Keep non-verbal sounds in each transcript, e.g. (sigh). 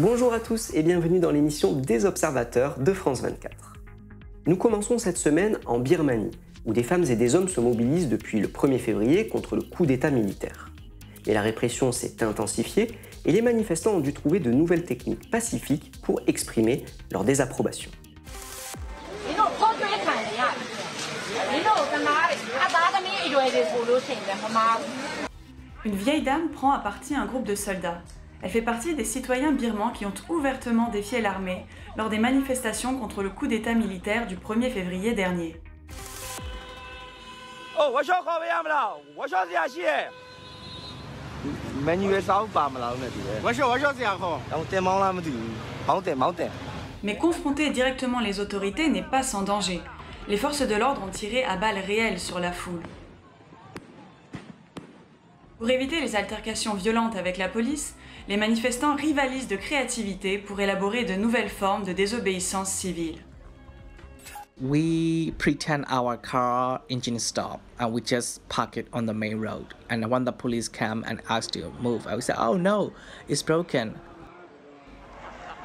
Bonjour à tous et bienvenue dans l'émission des observateurs de France 24. Nous commençons cette semaine en Birmanie, où des femmes et des hommes se mobilisent depuis le 1er février contre le coup d'État militaire. Mais la répression s'est intensifiée et les manifestants ont dû trouver de nouvelles techniques pacifiques pour exprimer leur désapprobation. Une vieille dame prend à partie un groupe de soldats. Elle fait partie des citoyens birmans qui ont ouvertement défié l'armée lors des manifestations contre le coup d'État militaire du 1er février dernier. Mais confronter directement les autorités n'est pas sans danger. Les forces de l'ordre ont tiré à balles réelles sur la foule. Pour éviter les altercations violentes avec la police, les manifestants rivalisent de créativité pour élaborer de nouvelles formes de désobéissance civile. we pretend our car engine stop and we just park it on the main road. And when the police come and ask to move i would say oh no it's broken.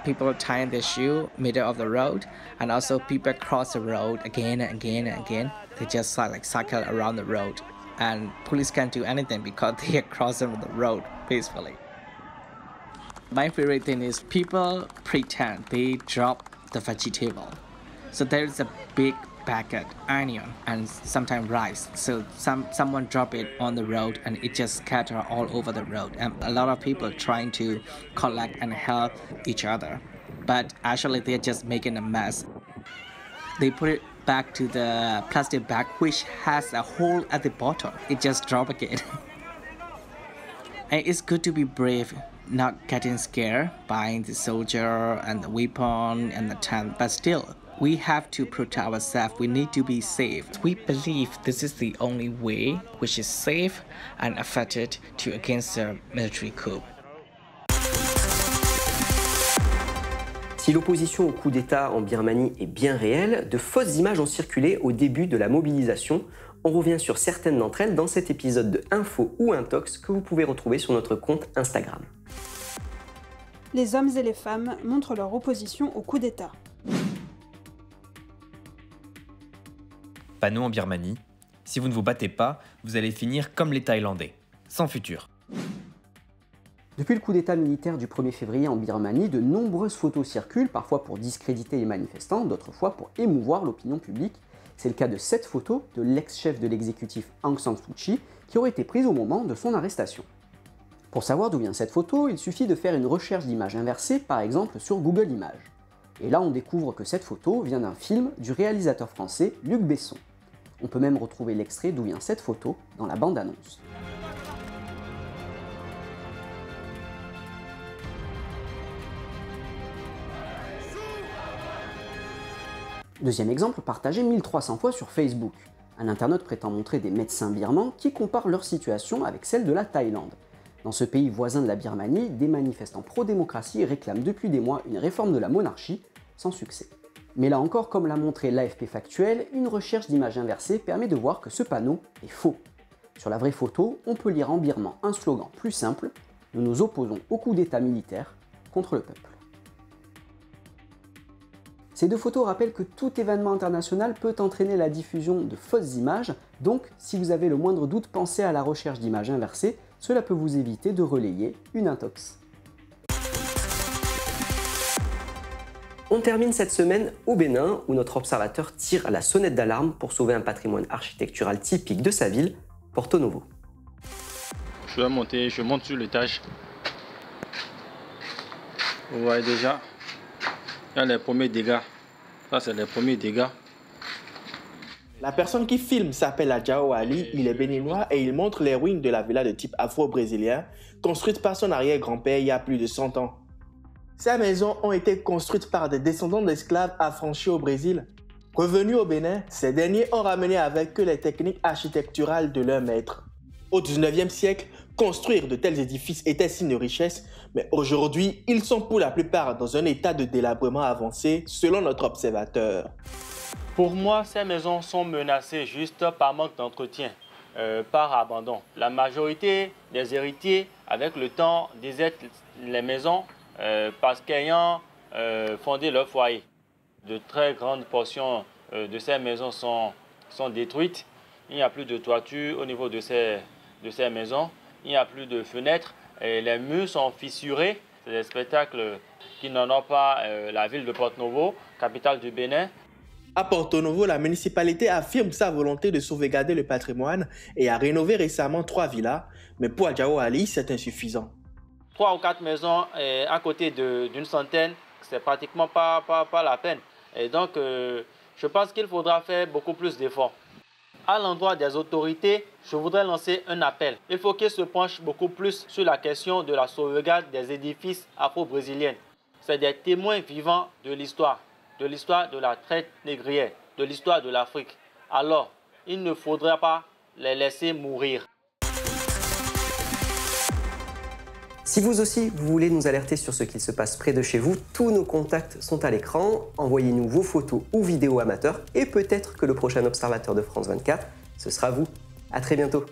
People tying their shoe middle of the road and also people cross the road again and again and again. They just like cycle around the road. And police can't do anything because (laughs) they are crossing the road peacefully my favorite thing is people pretend they drop the vegetable so there's a big packet onion and sometimes rice. So some someone drop it on the road and it just scatter all over the road. And a lot of people trying to collect and help each other, but actually they're just making a mess. They put it back to the plastic bag which has a hole at the bottom. It just drop again. (laughs) and it's good to be brave not getting scared by the soldier and the weapon and the tank, but still we have to protect ourselves. We need to be safe. We believe this is the only way which is safe and effective to against the military coup. Si l'opposition au coup d'État en Birmanie est bien réelle, de fausses images ont circulé au début de la mobilisation. On revient sur certaines d'entre elles dans cet épisode de Info ou Intox que vous pouvez retrouver sur notre compte Instagram. Les hommes et les femmes montrent leur opposition au coup d'État. panneau en Birmanie. Si vous ne vous battez pas, vous allez finir comme les Thaïlandais, sans futur. Depuis le coup d'État militaire du 1er février en Birmanie, de nombreuses photos circulent, parfois pour discréditer les manifestants, d'autres fois pour émouvoir l'opinion publique. C'est le cas de cette photo de l'ex-chef de l'exécutif Aung San Suu Kyi qui aurait été prise au moment de son arrestation. Pour savoir d'où vient cette photo, il suffit de faire une recherche d'image inversée, par exemple sur Google Images. Et là, on découvre que cette photo vient d'un film du réalisateur français Luc Besson. On peut même retrouver l'extrait d'où vient cette photo dans la bande-annonce. Deuxième exemple partagé 1300 fois sur Facebook. Un internaute prétend montrer des médecins birmans qui comparent leur situation avec celle de la Thaïlande. Dans ce pays voisin de la Birmanie, des manifestants pro-démocratie réclament depuis des mois une réforme de la monarchie, sans succès. Mais là encore, comme l'a montré l'AFP Factuel, une recherche d'image inversée permet de voir que ce panneau est faux. Sur la vraie photo, on peut lire en birman un slogan plus simple Nous nous opposons au coup d'État militaire contre le peuple. Ces deux photos rappellent que tout événement international peut entraîner la diffusion de fausses images, donc si vous avez le moindre doute, pensez à la recherche d'images inversées, cela peut vous éviter de relayer une intox. On termine cette semaine au Bénin, où notre observateur tire la sonnette d'alarme pour sauver un patrimoine architectural typique de sa ville, Porto Novo. Je dois monter, je monte sur l'étage. Vous voyez déjà, il y a les premiers dégâts. Ça, c'est les premiers dégâts. La personne qui filme s'appelle Adjao Ali, il est béninois et il montre les ruines de la villa de type afro-brésilien, construite par son arrière-grand-père il y a plus de 100 ans. Ces maisons ont été construites par des descendants d'esclaves affranchis au Brésil. Revenus au Bénin, ces derniers ont ramené avec eux les techniques architecturales de leurs maîtres. Au 19e siècle, construire de tels édifices était signe de richesse, mais aujourd'hui, ils sont pour la plupart dans un état de délabrement avancé, selon notre observateur. Pour moi, ces maisons sont menacées juste par manque d'entretien, euh, par abandon. La majorité des héritiers, avec le temps, désertent les maisons euh, parce qu'ayant euh, fondé leur foyer, de très grandes portions de ces maisons sont, sont détruites. Il n'y a plus de toiture au niveau de ces, de ces maisons. Il n'y a plus de fenêtres. Et les murs sont fissurés. C'est des spectacles qui n'en ont pas la ville de Porto-Novo, capitale du Bénin. À Porto Novo, la municipalité affirme sa volonté de sauvegarder le patrimoine et a rénové récemment trois villas, mais pour Adjao Ali, c'est insuffisant. Trois ou quatre maisons eh, à côté d'une centaine, c'est pratiquement pas, pas, pas, la peine. Et donc, euh, je pense qu'il faudra faire beaucoup plus d'efforts. À l'endroit des autorités, je voudrais lancer un appel. Il faut qu'ils se penchent beaucoup plus sur la question de la sauvegarde des édifices afro-brésiliens. C'est des témoins vivants de l'histoire de l'histoire de la traite négrière, de l'histoire de l'Afrique. Alors, il ne faudrait pas les laisser mourir. Si vous aussi, vous voulez nous alerter sur ce qu'il se passe près de chez vous, tous nos contacts sont à l'écran. Envoyez-nous vos photos ou vidéos amateurs et peut-être que le prochain observateur de France 24, ce sera vous. À très bientôt.